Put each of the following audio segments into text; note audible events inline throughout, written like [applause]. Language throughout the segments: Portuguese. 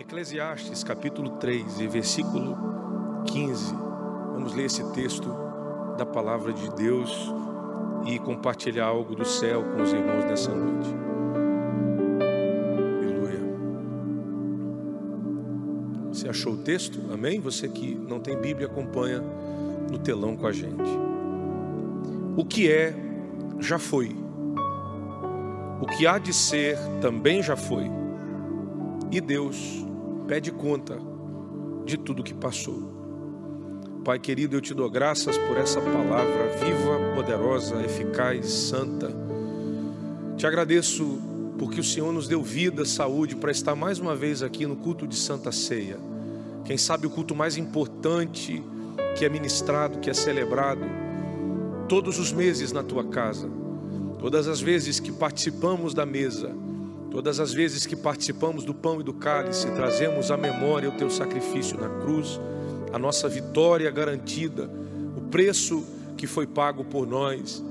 Eclesiastes capítulo 3 e versículo 15. Vamos ler esse texto da palavra de Deus e compartilhar algo do céu com os irmãos nessa noite. Aleluia. Você achou o texto? Amém? Você que não tem Bíblia, acompanha no telão com a gente. O que é, já foi. O que há de ser, também já foi. E Deus pede conta de tudo que passou. Pai querido, eu te dou graças por essa palavra viva, poderosa, eficaz, santa. Te agradeço porque o Senhor nos deu vida, saúde para estar mais uma vez aqui no culto de Santa Ceia. Quem sabe o culto mais importante que é ministrado, que é celebrado todos os meses na tua casa. Todas as vezes que participamos da mesa, Todas as vezes que participamos do pão e do cálice, trazemos à memória o teu sacrifício na cruz, a nossa vitória garantida, o preço que foi pago por nós,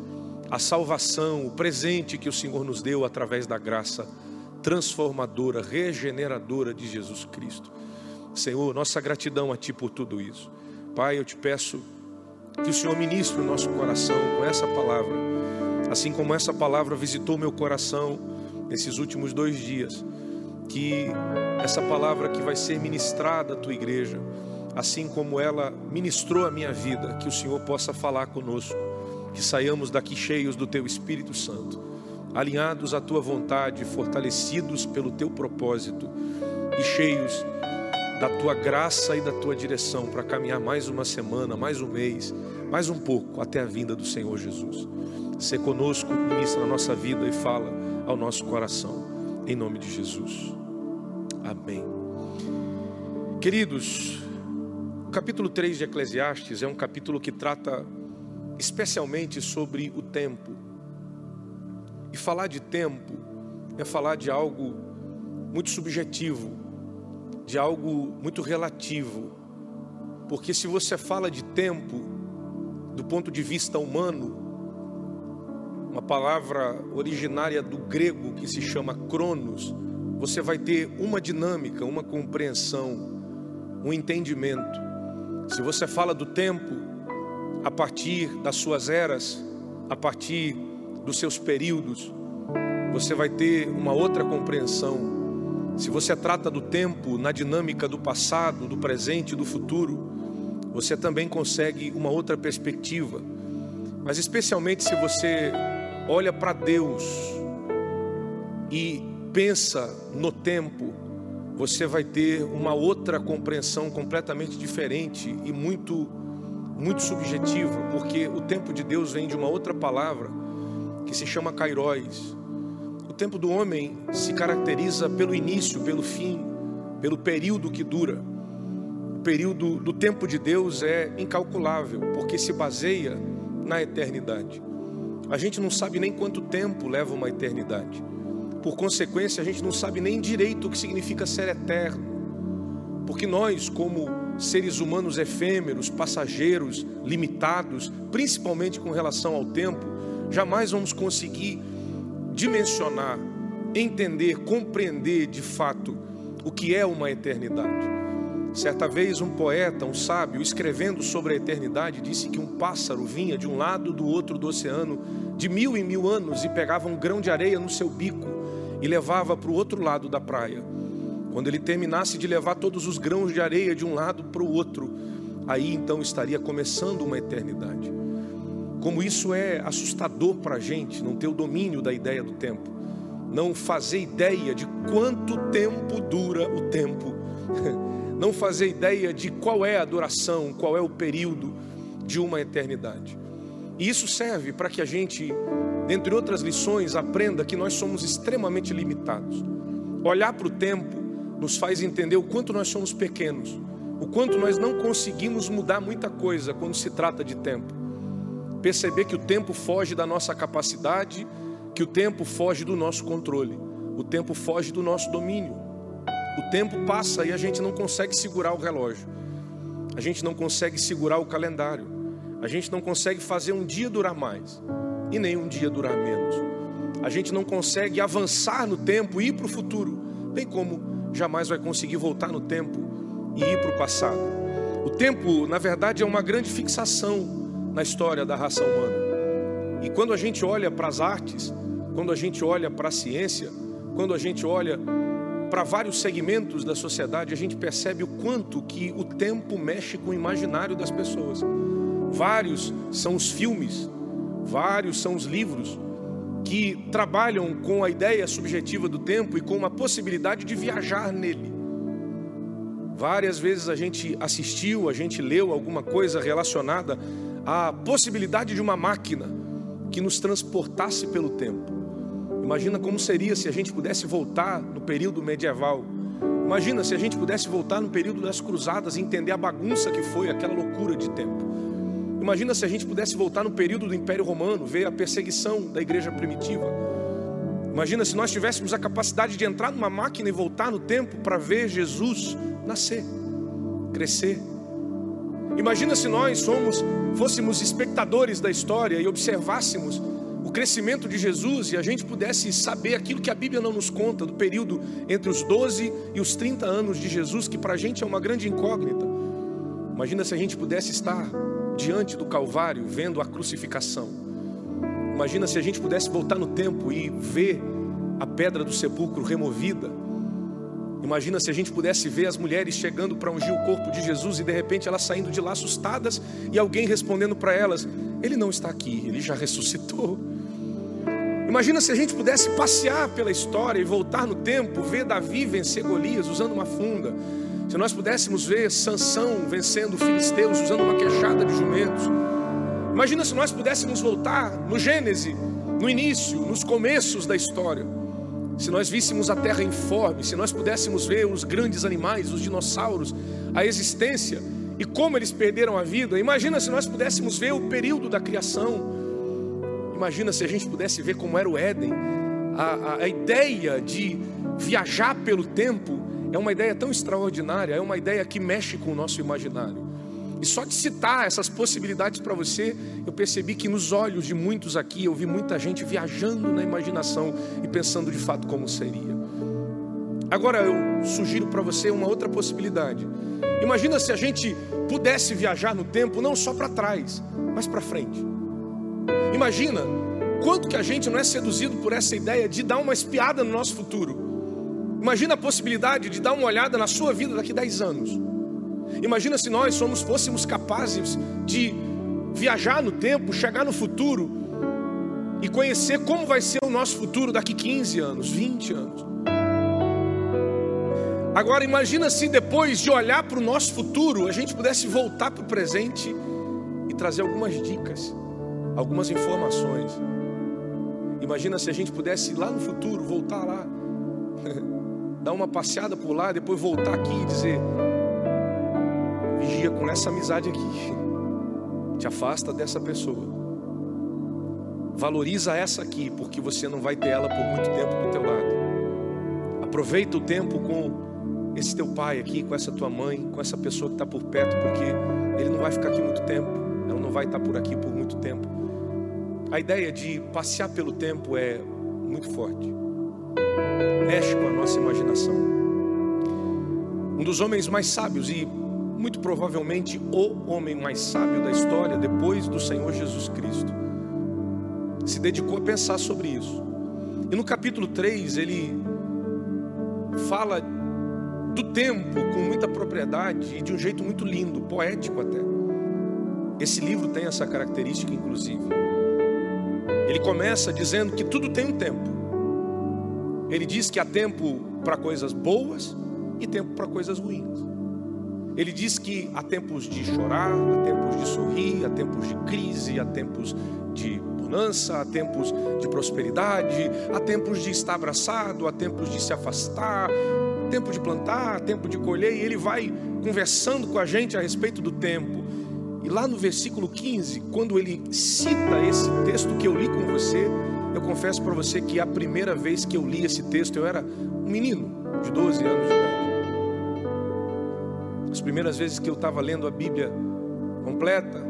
a salvação, o presente que o Senhor nos deu através da graça transformadora, regeneradora de Jesus Cristo. Senhor, nossa gratidão a Ti por tudo isso. Pai, eu te peço que o Senhor ministre o nosso coração com essa palavra, assim como essa palavra visitou meu coração nesses últimos dois dias, que essa palavra que vai ser ministrada à tua igreja, assim como ela ministrou a minha vida, que o Senhor possa falar conosco, que saiamos daqui cheios do teu Espírito Santo, alinhados à tua vontade, fortalecidos pelo teu propósito e cheios da tua graça e da tua direção para caminhar mais uma semana, mais um mês, mais um pouco até a vinda do Senhor Jesus. Se conosco, ministra na nossa vida e fala ao nosso coração, em nome de Jesus. Amém. Queridos, o capítulo 3 de Eclesiastes é um capítulo que trata especialmente sobre o tempo. E falar de tempo é falar de algo muito subjetivo, de algo muito relativo. Porque se você fala de tempo do ponto de vista humano, uma palavra originária do grego que se chama cronos, você vai ter uma dinâmica, uma compreensão, um entendimento. Se você fala do tempo a partir das suas eras, a partir dos seus períodos, você vai ter uma outra compreensão. Se você trata do tempo na dinâmica do passado, do presente e do futuro, você também consegue uma outra perspectiva. Mas especialmente se você olha para Deus e pensa no tempo, você vai ter uma outra compreensão completamente diferente e muito muito subjetiva, porque o tempo de Deus vem de uma outra palavra que se chama kairóis. O tempo do homem se caracteriza pelo início, pelo fim, pelo período que dura. O período do tempo de Deus é incalculável, porque se baseia na eternidade. A gente não sabe nem quanto tempo leva uma eternidade. Por consequência, a gente não sabe nem direito o que significa ser eterno. Porque nós, como seres humanos efêmeros, passageiros, limitados, principalmente com relação ao tempo, jamais vamos conseguir dimensionar, entender, compreender de fato o que é uma eternidade. Certa vez, um poeta, um sábio, escrevendo sobre a eternidade, disse que um pássaro vinha de um lado do outro do oceano de mil em mil anos e pegava um grão de areia no seu bico e levava para o outro lado da praia. Quando ele terminasse de levar todos os grãos de areia de um lado para o outro, aí então estaria começando uma eternidade. Como isso é assustador para a gente, não ter o domínio da ideia do tempo, não fazer ideia de quanto tempo dura o tempo. [laughs] não fazer ideia de qual é a duração, qual é o período de uma eternidade. E isso serve para que a gente, dentre outras lições, aprenda que nós somos extremamente limitados. Olhar para o tempo nos faz entender o quanto nós somos pequenos, o quanto nós não conseguimos mudar muita coisa quando se trata de tempo. Perceber que o tempo foge da nossa capacidade, que o tempo foge do nosso controle, o tempo foge do nosso domínio. O tempo passa e a gente não consegue segurar o relógio. A gente não consegue segurar o calendário. A gente não consegue fazer um dia durar mais e nem um dia durar menos. A gente não consegue avançar no tempo e ir para o futuro, bem como jamais vai conseguir voltar no tempo e ir para o passado. O tempo, na verdade, é uma grande fixação na história da raça humana. E quando a gente olha para as artes, quando a gente olha para a ciência, quando a gente olha para vários segmentos da sociedade, a gente percebe o quanto que o tempo mexe com o imaginário das pessoas. Vários são os filmes, vários são os livros que trabalham com a ideia subjetiva do tempo e com uma possibilidade de viajar nele. Várias vezes a gente assistiu, a gente leu alguma coisa relacionada à possibilidade de uma máquina que nos transportasse pelo tempo. Imagina como seria se a gente pudesse voltar no período medieval. Imagina se a gente pudesse voltar no período das cruzadas e entender a bagunça que foi aquela loucura de tempo. Imagina se a gente pudesse voltar no período do Império Romano, ver a perseguição da igreja primitiva. Imagina se nós tivéssemos a capacidade de entrar numa máquina e voltar no tempo para ver Jesus nascer, crescer. Imagina se nós somos, fôssemos espectadores da história e observássemos o crescimento de Jesus e a gente pudesse saber aquilo que a Bíblia não nos conta, do período entre os 12 e os 30 anos de Jesus, que para a gente é uma grande incógnita. Imagina se a gente pudesse estar diante do Calvário, vendo a crucificação. Imagina se a gente pudesse voltar no tempo e ver a pedra do sepulcro removida. Imagina se a gente pudesse ver as mulheres chegando para ungir o corpo de Jesus e de repente elas saindo de lá assustadas e alguém respondendo para elas: Ele não está aqui, ele já ressuscitou. Imagina se a gente pudesse passear pela história e voltar no tempo, ver Davi vencer Golias usando uma funda. Se nós pudéssemos ver Sansão vencendo filisteus usando uma queixada de jumentos. Imagina se nós pudéssemos voltar no Gênesis, no início, nos começos da história. Se nós víssemos a terra informe, se nós pudéssemos ver os grandes animais, os dinossauros, a existência e como eles perderam a vida. Imagina se nós pudéssemos ver o período da criação Imagina se a gente pudesse ver como era o Éden. A, a, a ideia de viajar pelo tempo é uma ideia tão extraordinária, é uma ideia que mexe com o nosso imaginário. E só de citar essas possibilidades para você, eu percebi que nos olhos de muitos aqui, eu vi muita gente viajando na imaginação e pensando de fato como seria. Agora eu sugiro para você uma outra possibilidade. Imagina se a gente pudesse viajar no tempo não só para trás, mas para frente. Imagina quanto que a gente não é seduzido por essa ideia de dar uma espiada no nosso futuro. Imagina a possibilidade de dar uma olhada na sua vida daqui a 10 anos. Imagina se nós somos, fôssemos capazes de viajar no tempo, chegar no futuro e conhecer como vai ser o nosso futuro daqui 15 anos, 20 anos. Agora imagina se depois de olhar para o nosso futuro, a gente pudesse voltar para o presente e trazer algumas dicas algumas informações. Imagina se a gente pudesse ir lá no futuro, voltar lá, [laughs] dar uma passeada por lá, depois voltar aqui e dizer: vigia com essa amizade aqui, [laughs] te afasta dessa pessoa. Valoriza essa aqui, porque você não vai ter ela por muito tempo do teu lado. Aproveita o tempo com esse teu pai aqui, com essa tua mãe, com essa pessoa que está por perto, porque ele não vai ficar aqui muito tempo, ela não vai estar por aqui por muito tempo. A ideia de passear pelo tempo é muito forte. Mexe com a nossa imaginação. Um dos homens mais sábios e muito provavelmente o homem mais sábio da história depois do Senhor Jesus Cristo se dedicou a pensar sobre isso. E no capítulo 3 ele fala do tempo com muita propriedade e de um jeito muito lindo, poético até. Esse livro tem essa característica, inclusive. Ele começa dizendo que tudo tem um tempo. Ele diz que há tempo para coisas boas e tempo para coisas ruins. Ele diz que há tempos de chorar, há tempos de sorrir, há tempos de crise, há tempos de bonança, há tempos de prosperidade, há tempos de estar abraçado, há tempos de se afastar, tempo de plantar, tempo de colher, e ele vai conversando com a gente a respeito do tempo. E lá no versículo 15, quando ele cita esse texto que eu li com você, eu confesso para você que a primeira vez que eu li esse texto, eu era um menino de 12 anos de idade. As primeiras vezes que eu estava lendo a Bíblia completa,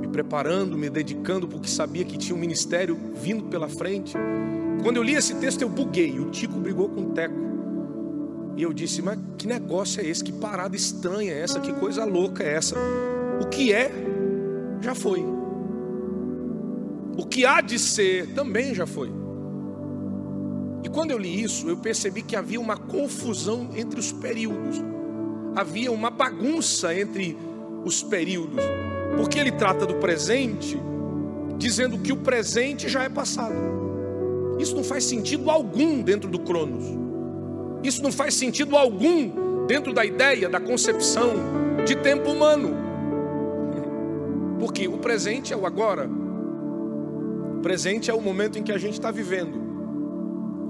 me preparando, me dedicando, porque sabia que tinha um ministério vindo pela frente. Quando eu li esse texto, eu buguei. O Tico brigou com o Teco. E eu disse: Mas que negócio é esse? Que parada estranha é essa? Que coisa louca é essa? O que é, já foi. O que há de ser também já foi. E quando eu li isso, eu percebi que havia uma confusão entre os períodos, havia uma bagunça entre os períodos, porque ele trata do presente, dizendo que o presente já é passado. Isso não faz sentido algum dentro do Cronos, isso não faz sentido algum dentro da ideia, da concepção de tempo humano, porque o presente é o agora, presente é o momento em que a gente está vivendo.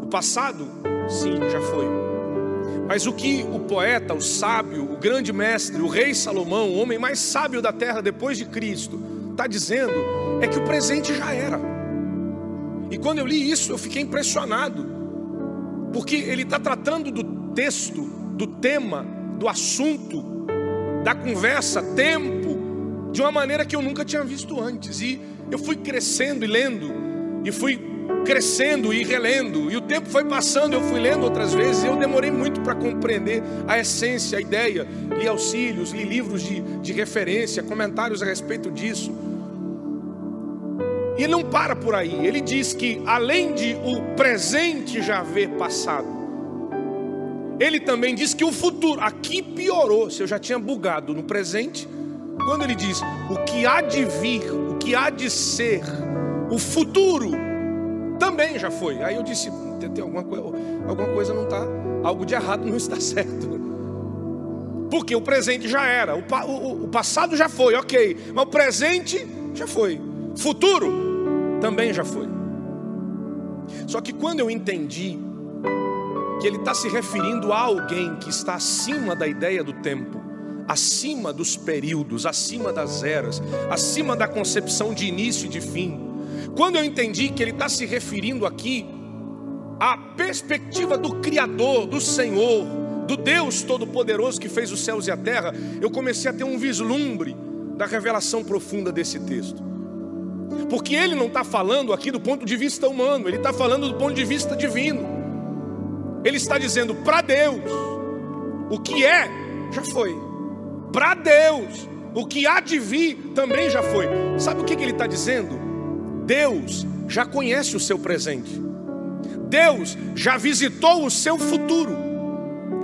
O passado, sim, já foi. Mas o que o poeta, o sábio, o grande mestre, o rei Salomão, o homem mais sábio da terra depois de Cristo, está dizendo é que o presente já era. E quando eu li isso, eu fiquei impressionado, porque ele está tratando do texto, do tema, do assunto, da conversa, tempo, de uma maneira que eu nunca tinha visto antes. E eu fui crescendo e lendo, e fui crescendo e relendo, e o tempo foi passando, eu fui lendo outras vezes, e eu demorei muito para compreender a essência, a ideia, li auxílios, li livros de, de referência, comentários a respeito disso. E ele não para por aí, ele diz que além de o presente já haver passado, ele também diz que o futuro, aqui piorou, se eu já tinha bugado no presente, quando ele diz o que há de vir, o que há de ser, o futuro também já foi. Aí eu disse, tem alguma coisa, alguma coisa não está, algo de errado não está [laughs] certo. Porque o presente já era, o, o, o passado já foi, ok, mas o presente já foi, futuro também já foi. Só que quando eu entendi que ele está se referindo a alguém que está acima da ideia do tempo, acima dos períodos, acima das eras, acima da concepção de início e de fim. Quando eu entendi que ele está se referindo aqui à perspectiva do Criador, do Senhor, do Deus Todo-Poderoso que fez os céus e a terra, eu comecei a ter um vislumbre da revelação profunda desse texto. Porque ele não está falando aqui do ponto de vista humano, ele está falando do ponto de vista divino. Ele está dizendo para Deus: o que é, já foi para Deus. O que há de vir também já foi. Sabe o que, que ele está dizendo? Deus já conhece o seu presente. Deus já visitou o seu futuro.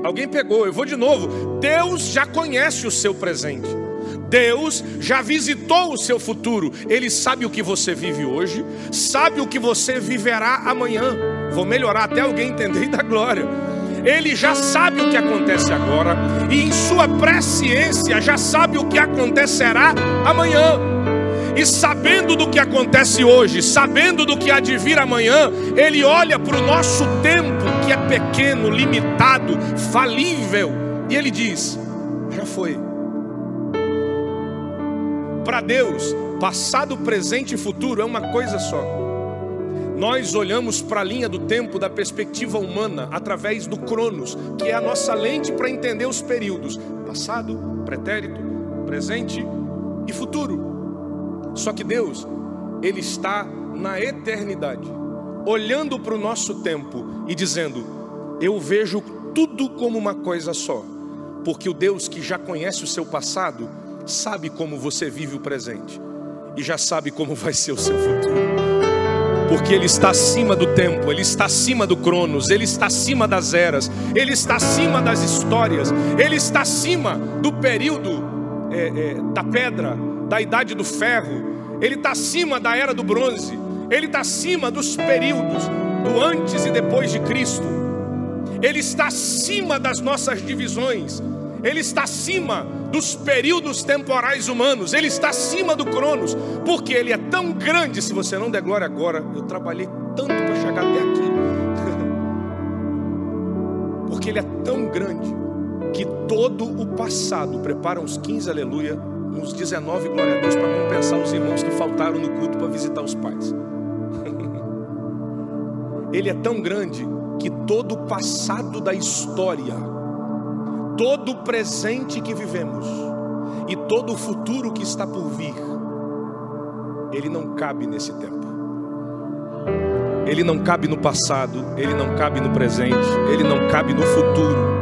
Alguém pegou, eu vou de novo. Deus já conhece o seu presente. Deus já visitou o seu futuro. Ele sabe o que você vive hoje, sabe o que você viverá amanhã. Vou melhorar até alguém entender dar glória. Ele já sabe o que acontece agora e em sua presciência já sabe o que acontecerá amanhã. E sabendo do que acontece hoje, sabendo do que há de vir amanhã, ele olha para o nosso tempo que é pequeno, limitado, falível, e ele diz: já foi. Para Deus, passado, presente e futuro é uma coisa só. Nós olhamos para a linha do tempo da perspectiva humana através do Cronos, que é a nossa lente para entender os períodos: passado, pretérito, presente e futuro. Só que Deus, Ele está na eternidade, olhando para o nosso tempo e dizendo: Eu vejo tudo como uma coisa só, porque o Deus que já conhece o seu passado sabe como você vive o presente e já sabe como vai ser o seu futuro porque Ele está acima do tempo, Ele está acima do Cronos, Ele está acima das eras, Ele está acima das histórias, Ele está acima do período é, é, da pedra, da idade do ferro, Ele está acima da era do bronze, Ele está acima dos períodos do antes e depois de Cristo, Ele está acima das nossas divisões, Ele está acima dos períodos temporais humanos, ele está acima do Cronos, porque ele é tão grande. Se você não der glória agora, eu trabalhei tanto para chegar até aqui, [laughs] porque ele é tão grande que todo o passado prepara uns 15 aleluia, uns 19 glória a Deus para compensar os irmãos que faltaram no culto para visitar os pais. [laughs] ele é tão grande que todo o passado da história todo o presente que vivemos e todo o futuro que está por vir, ele não cabe nesse tempo. Ele não cabe no passado, ele não cabe no presente, ele não cabe no futuro.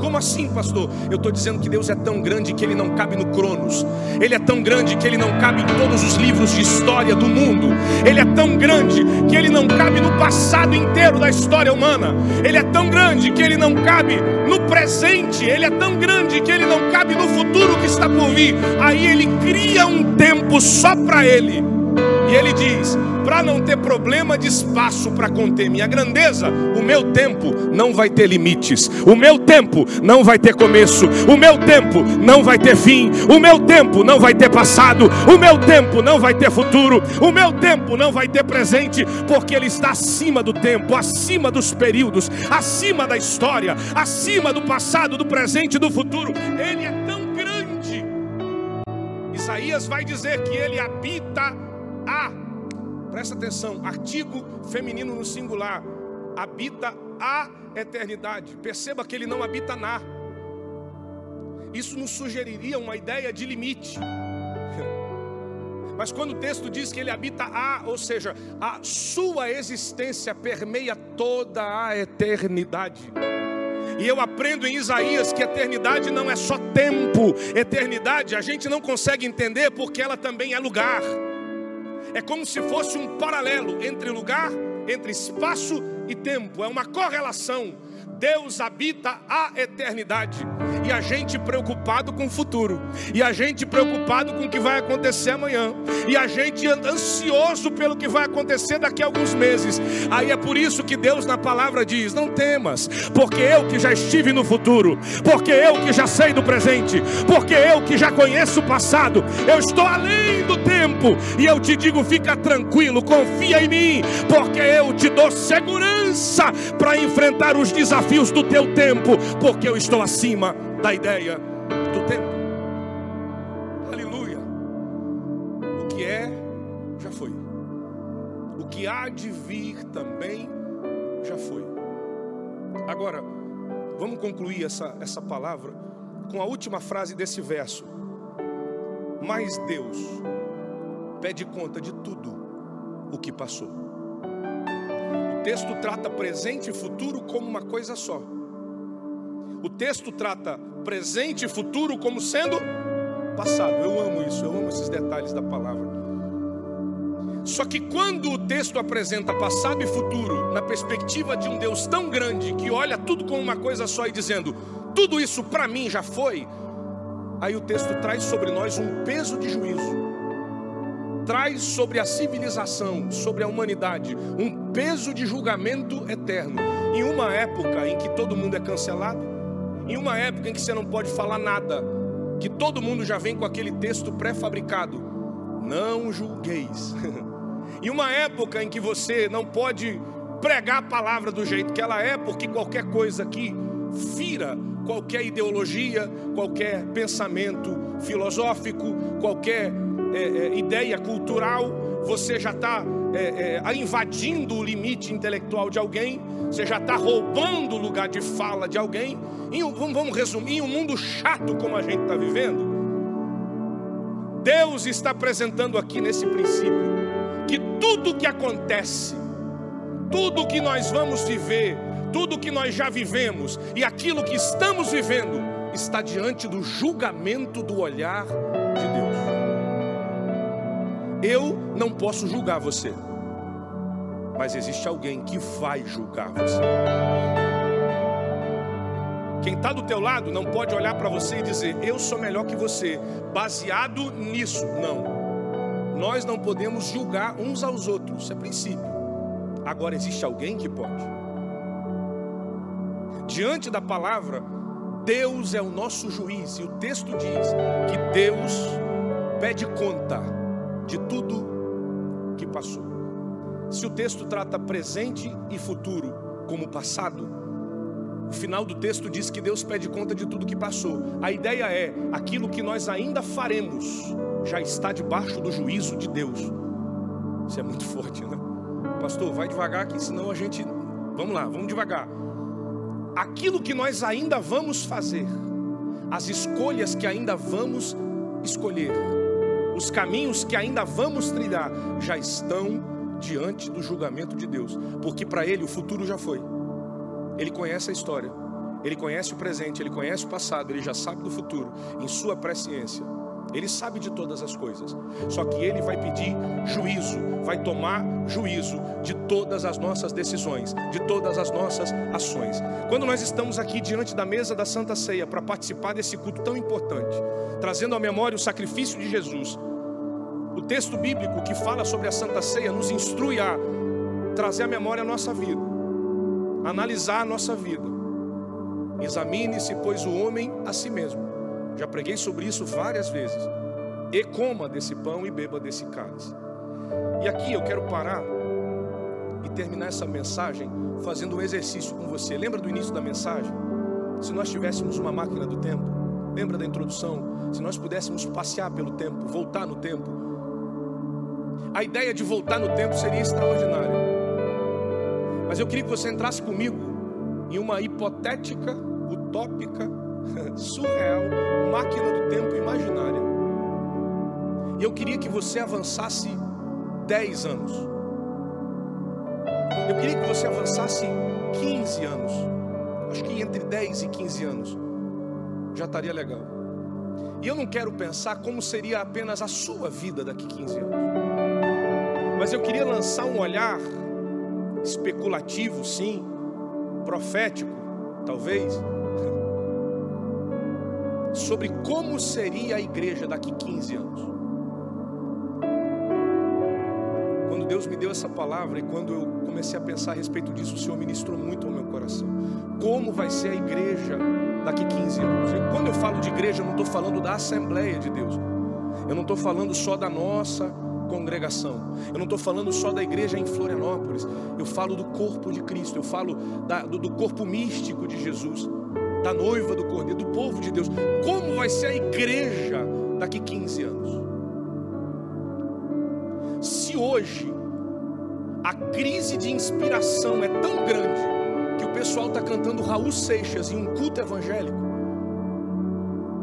Como assim, pastor? Eu estou dizendo que Deus é tão grande que ele não cabe no Cronos. Ele é tão grande que ele não cabe em todos os livros de história do mundo. Ele é tão grande que ele não cabe no passado inteiro da história humana. Ele é tão grande que ele não cabe no presente. Ele é tão grande que ele não cabe no futuro que está por vir. Aí ele cria um tempo só para ele. E ele diz: para não ter problema de espaço para conter minha grandeza, o meu tempo não vai ter limites, o meu tempo não vai ter começo, o meu tempo não vai ter fim, o meu tempo não vai ter passado, o meu tempo não vai ter futuro, o meu tempo não vai ter presente, porque ele está acima do tempo, acima dos períodos, acima da história, acima do passado, do presente e do futuro. Ele é tão grande. Isaías vai dizer que ele habita a, presta atenção, artigo feminino no singular, habita a eternidade. Perceba que ele não habita na. Isso nos sugeriria uma ideia de limite. Mas quando o texto diz que ele habita a, ou seja, a sua existência permeia toda a eternidade. E eu aprendo em Isaías que eternidade não é só tempo, eternidade a gente não consegue entender porque ela também é lugar. É como se fosse um paralelo entre lugar, entre espaço e tempo. É uma correlação. Deus habita a eternidade. E a gente preocupado com o futuro. E a gente preocupado com o que vai acontecer amanhã. E a gente ansioso pelo que vai acontecer daqui a alguns meses. Aí é por isso que Deus na palavra diz: Não temas, porque eu que já estive no futuro, porque eu que já sei do presente, porque eu que já conheço o passado, eu estou além do tempo. E eu te digo: fica tranquilo, confia em mim, porque eu te dou segurança para enfrentar os desafios do teu tempo, porque eu estou acima da ideia do tempo. Aleluia. O que é, já foi. O que há de vir também já foi. Agora, vamos concluir essa, essa palavra com a última frase desse verso. Mas Deus pede conta de tudo o que passou. O texto trata presente e futuro como uma coisa só. O texto trata presente e futuro como sendo passado. Eu amo isso, eu amo esses detalhes da palavra. Só que quando o texto apresenta passado e futuro na perspectiva de um Deus tão grande que olha tudo como uma coisa só e dizendo: tudo isso para mim já foi, aí o texto traz sobre nós um peso de juízo. Traz sobre a civilização, sobre a humanidade, um peso de julgamento eterno. Em uma época em que todo mundo é cancelado, em uma época em que você não pode falar nada, que todo mundo já vem com aquele texto pré-fabricado, não julgueis. [laughs] em uma época em que você não pode pregar a palavra do jeito que ela é, porque qualquer coisa que fira qualquer ideologia, qualquer pensamento filosófico, qualquer é, é, ideia cultural, você já está é, é, invadindo o limite intelectual de alguém, você já está roubando o lugar de fala de alguém. Em, vamos, vamos resumir, em um mundo chato como a gente está vivendo, Deus está apresentando aqui nesse princípio que tudo que acontece, tudo que nós vamos viver, tudo que nós já vivemos e aquilo que estamos vivendo está diante do julgamento do olhar de Deus. Eu não posso julgar você, mas existe alguém que vai julgar você. Quem está do teu lado não pode olhar para você e dizer, eu sou melhor que você, baseado nisso. Não. Nós não podemos julgar uns aos outros, isso é princípio. Agora existe alguém que pode. Diante da palavra, Deus é o nosso juiz, e o texto diz que Deus pede conta de tudo que passou. Se o texto trata presente e futuro como passado, o final do texto diz que Deus pede conta de tudo que passou. A ideia é: aquilo que nós ainda faremos já está debaixo do juízo de Deus. Isso é muito [laughs] forte, né? Pastor, vai devagar aqui, senão a gente. Vamos lá, vamos devagar. Aquilo que nós ainda vamos fazer, as escolhas que ainda vamos escolher, os caminhos que ainda vamos trilhar já estão diante do julgamento de Deus, porque para ele o futuro já foi. Ele conhece a história. Ele conhece o presente, ele conhece o passado, ele já sabe do futuro, em sua presciência. Ele sabe de todas as coisas. Só que ele vai pedir juízo, vai tomar juízo de todas as nossas decisões, de todas as nossas ações. Quando nós estamos aqui diante da mesa da Santa Ceia para participar desse culto tão importante, trazendo à memória o sacrifício de Jesus, o texto bíblico que fala sobre a Santa Ceia nos instrui a trazer à memória a nossa vida, analisar a nossa vida. Examine-se, pois, o homem a si mesmo já preguei sobre isso várias vezes. E coma desse pão e beba desse cálice. E aqui eu quero parar e terminar essa mensagem fazendo um exercício com você. Lembra do início da mensagem? Se nós tivéssemos uma máquina do tempo, lembra da introdução? Se nós pudéssemos passear pelo tempo, voltar no tempo. A ideia de voltar no tempo seria extraordinária. Mas eu queria que você entrasse comigo em uma hipotética, utópica [laughs] surreal, máquina do tempo imaginária. E eu queria que você avançasse 10 anos. Eu queria que você avançasse 15 anos. Acho que entre 10 e 15 anos já estaria legal. E eu não quero pensar como seria apenas a sua vida daqui 15 anos. Mas eu queria lançar um olhar especulativo, sim, profético, talvez [laughs] sobre como seria a igreja daqui 15 anos. Deus me deu essa palavra e quando eu comecei a pensar a respeito disso, o Senhor ministrou muito ao meu coração. Como vai ser a igreja daqui 15 anos? E quando eu falo de igreja, eu não estou falando da Assembleia de Deus. Eu não estou falando só da nossa congregação. Eu não estou falando só da igreja em Florianópolis. Eu falo do corpo de Cristo. Eu falo da, do, do corpo místico de Jesus da noiva do Cordeiro, do povo de Deus. Como vai ser a igreja daqui 15 anos? Se hoje a crise de inspiração é tão grande que o pessoal está cantando Raul Seixas em um culto evangélico,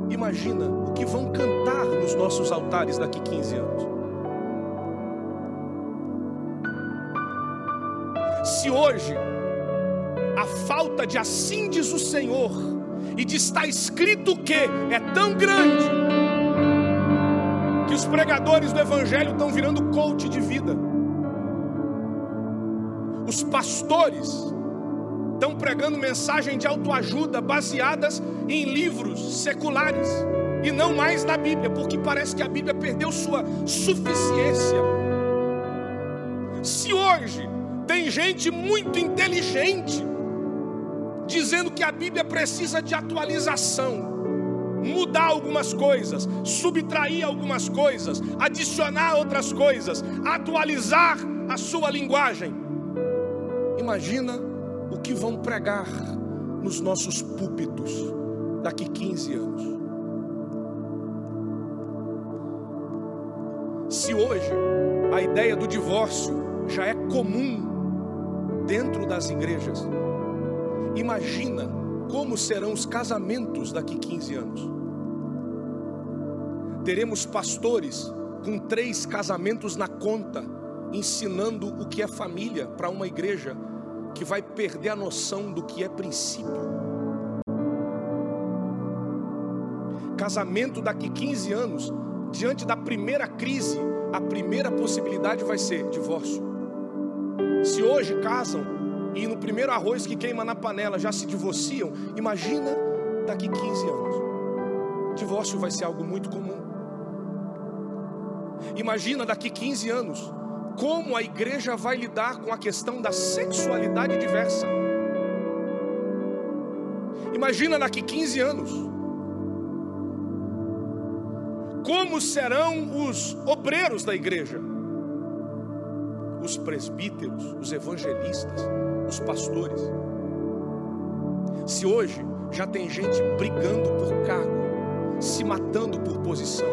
imagina o que vão cantar nos nossos altares daqui 15 anos. Se hoje a falta de assim diz o Senhor, e de estar escrito que é tão grande, que os pregadores do Evangelho estão virando coach de vida, os pastores estão pregando mensagem de autoajuda baseadas em livros seculares e não mais na Bíblia, porque parece que a Bíblia perdeu sua suficiência. Se hoje tem gente muito inteligente, dizendo que a Bíblia precisa de atualização, mudar algumas coisas, subtrair algumas coisas, adicionar outras coisas, atualizar a sua linguagem. Imagina o que vão pregar nos nossos púlpitos daqui 15 anos. Se hoje a ideia do divórcio já é comum dentro das igrejas, Imagina como serão os casamentos daqui 15 anos. Teremos pastores com três casamentos na conta, ensinando o que é família para uma igreja que vai perder a noção do que é princípio. Casamento daqui 15 anos, diante da primeira crise, a primeira possibilidade vai ser divórcio. Se hoje casam, e no primeiro arroz que queima na panela já se divorciam, imagina daqui 15 anos. Divórcio vai ser algo muito comum. Imagina daqui 15 anos como a igreja vai lidar com a questão da sexualidade diversa. Imagina daqui 15 anos como serão os obreiros da igreja, os presbíteros, os evangelistas, os pastores. Se hoje já tem gente brigando por cargo, se matando por posição,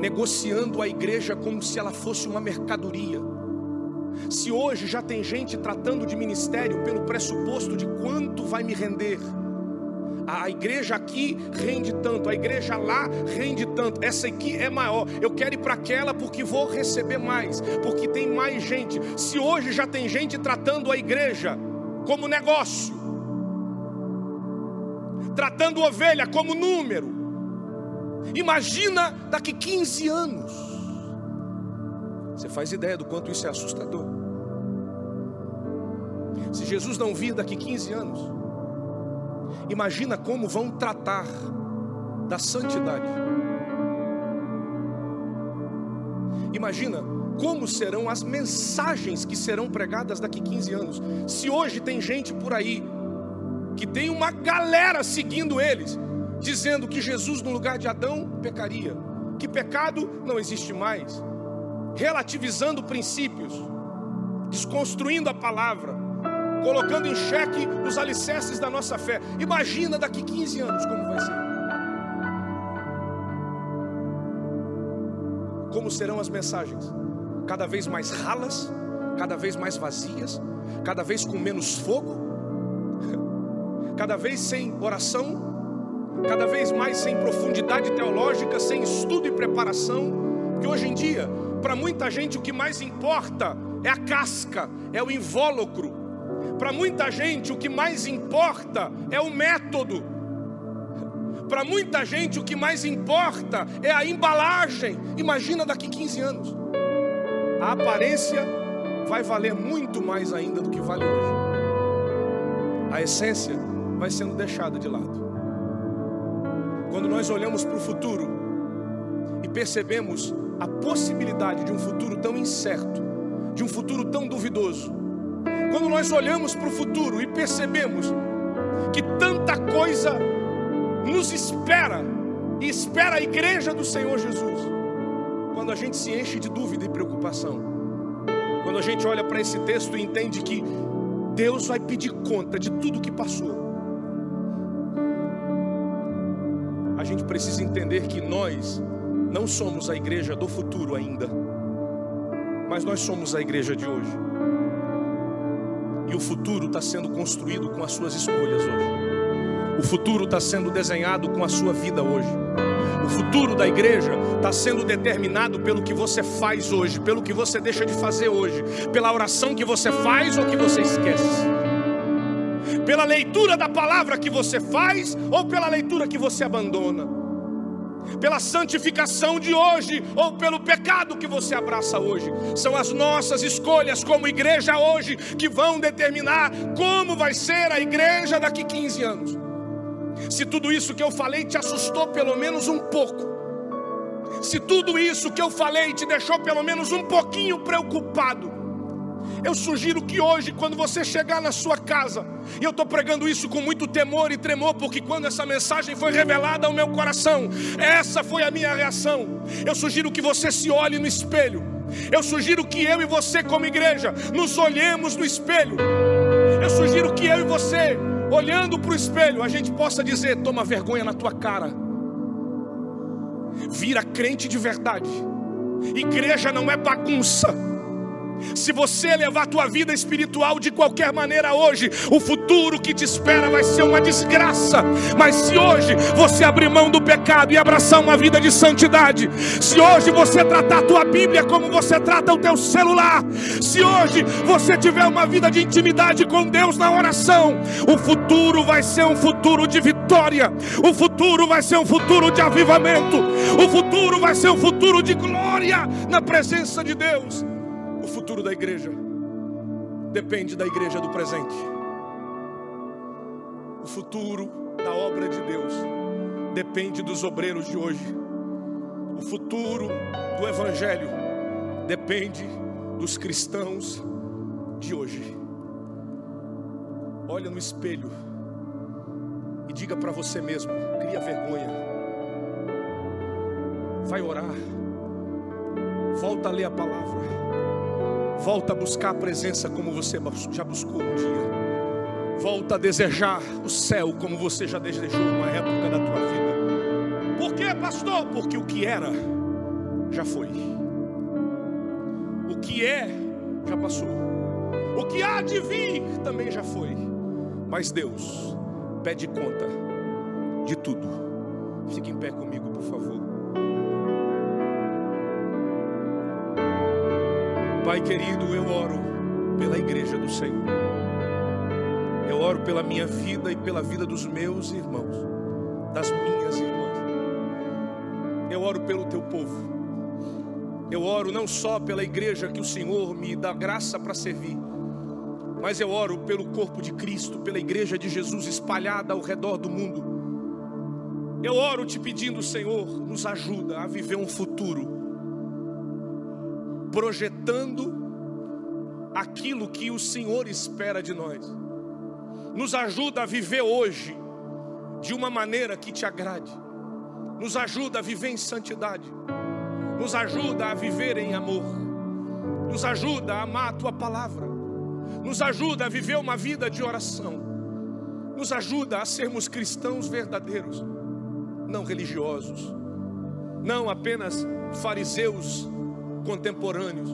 negociando a igreja como se ela fosse uma mercadoria. Se hoje já tem gente tratando de ministério pelo pressuposto de quanto vai me render, a igreja aqui rende tanto, a igreja lá rende tanto, essa aqui é maior. Eu quero ir para aquela porque vou receber mais, porque tem mais gente. Se hoje já tem gente tratando a igreja como negócio, tratando ovelha como número. Imagina daqui 15 anos. Você faz ideia do quanto isso é assustador? Se Jesus não vir daqui 15 anos, imagina como vão tratar da santidade. Imagina como serão as mensagens que serão pregadas daqui 15 anos. Se hoje tem gente por aí que tem uma galera seguindo eles, dizendo que Jesus no lugar de Adão pecaria, que pecado não existe mais, relativizando princípios, desconstruindo a palavra, colocando em xeque os alicerces da nossa fé. Imagina daqui 15 anos como vai ser. Como serão as mensagens? cada vez mais ralas, cada vez mais vazias, cada vez com menos fogo, [laughs] cada vez sem oração, cada vez mais sem profundidade teológica, sem estudo e preparação, porque hoje em dia, para muita gente, o que mais importa é a casca, é o invólucro. Para muita gente, o que mais importa é o método. Para muita gente, o que mais importa é a embalagem. Imagina daqui 15 anos a aparência vai valer muito mais ainda do que vale hoje. A essência vai sendo deixada de lado. Quando nós olhamos para o futuro e percebemos a possibilidade de um futuro tão incerto, de um futuro tão duvidoso, quando nós olhamos para o futuro e percebemos que tanta coisa nos espera e espera a igreja do Senhor Jesus, quando a gente se enche de dúvida e preocupação. Quando a gente olha para esse texto e entende que Deus vai pedir conta de tudo que passou. A gente precisa entender que nós não somos a igreja do futuro ainda, mas nós somos a igreja de hoje. E o futuro está sendo construído com as suas escolhas hoje. O futuro está sendo desenhado com a sua vida hoje. O futuro da igreja está sendo determinado pelo que você faz hoje, pelo que você deixa de fazer hoje, pela oração que você faz ou que você esquece, pela leitura da palavra que você faz ou pela leitura que você abandona, pela santificação de hoje ou pelo pecado que você abraça hoje. São as nossas escolhas como igreja hoje que vão determinar como vai ser a igreja daqui 15 anos. Se tudo isso que eu falei te assustou pelo menos um pouco, se tudo isso que eu falei te deixou pelo menos um pouquinho preocupado, eu sugiro que hoje, quando você chegar na sua casa, e eu estou pregando isso com muito temor e tremor, porque quando essa mensagem foi revelada ao meu coração, essa foi a minha reação. Eu sugiro que você se olhe no espelho. Eu sugiro que eu e você, como igreja, nos olhemos no espelho. Eu sugiro que eu e você olhando para o espelho, a gente possa dizer: toma vergonha na tua cara. Vira crente de verdade. Igreja não é bagunça. Se você levar a tua vida espiritual de qualquer maneira hoje, o futuro que te espera vai ser uma desgraça. Mas se hoje você abrir mão do pecado e abraçar uma vida de santidade, se hoje você tratar a tua Bíblia como você trata o teu celular, se hoje você tiver uma vida de intimidade com Deus na oração, o futuro vai ser um futuro de vitória. O futuro vai ser um futuro de avivamento. O futuro vai ser um futuro de glória na presença de Deus futuro da igreja depende da igreja do presente. O futuro da obra de Deus depende dos obreiros de hoje. O futuro do evangelho depende dos cristãos de hoje. Olha no espelho e diga para você mesmo: cria vergonha. Vai orar. Volta a ler a palavra. Volta a buscar a presença como você já buscou um dia. Volta a desejar o céu como você já desejou uma época da tua vida. Por quê, pastor? Porque o que era já foi. O que é já passou. O que há de vir também já foi. Mas Deus pede conta de tudo. Fique em pé comigo, por favor. Pai querido, eu oro pela igreja do Senhor. Eu oro pela minha vida e pela vida dos meus irmãos, das minhas irmãs. Eu oro pelo teu povo. Eu oro não só pela igreja que o Senhor me dá graça para servir, mas eu oro pelo corpo de Cristo, pela igreja de Jesus espalhada ao redor do mundo. Eu oro te pedindo, Senhor, nos ajuda a viver um futuro projetando aquilo que o Senhor espera de nós. Nos ajuda a viver hoje de uma maneira que te agrade. Nos ajuda a viver em santidade. Nos ajuda a viver em amor. Nos ajuda a amar a tua palavra. Nos ajuda a viver uma vida de oração. Nos ajuda a sermos cristãos verdadeiros, não religiosos, não apenas fariseus contemporâneos,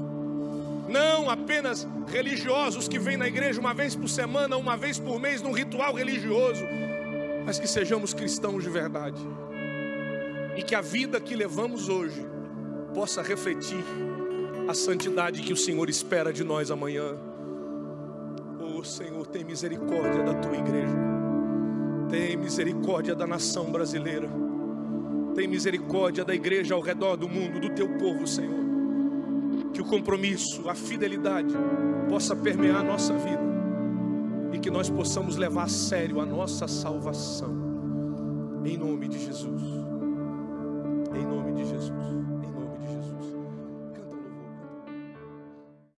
não apenas religiosos que vêm na igreja uma vez por semana, uma vez por mês, num ritual religioso, mas que sejamos cristãos de verdade. E que a vida que levamos hoje possa refletir a santidade que o Senhor espera de nós amanhã. Oh Senhor, tem misericórdia da tua igreja, tem misericórdia da nação brasileira, tem misericórdia da igreja ao redor do mundo, do teu povo, Senhor que o compromisso, a fidelidade possa permear a nossa vida e que nós possamos levar a sério a nossa salvação. Em nome de Jesus. Em nome de Jesus.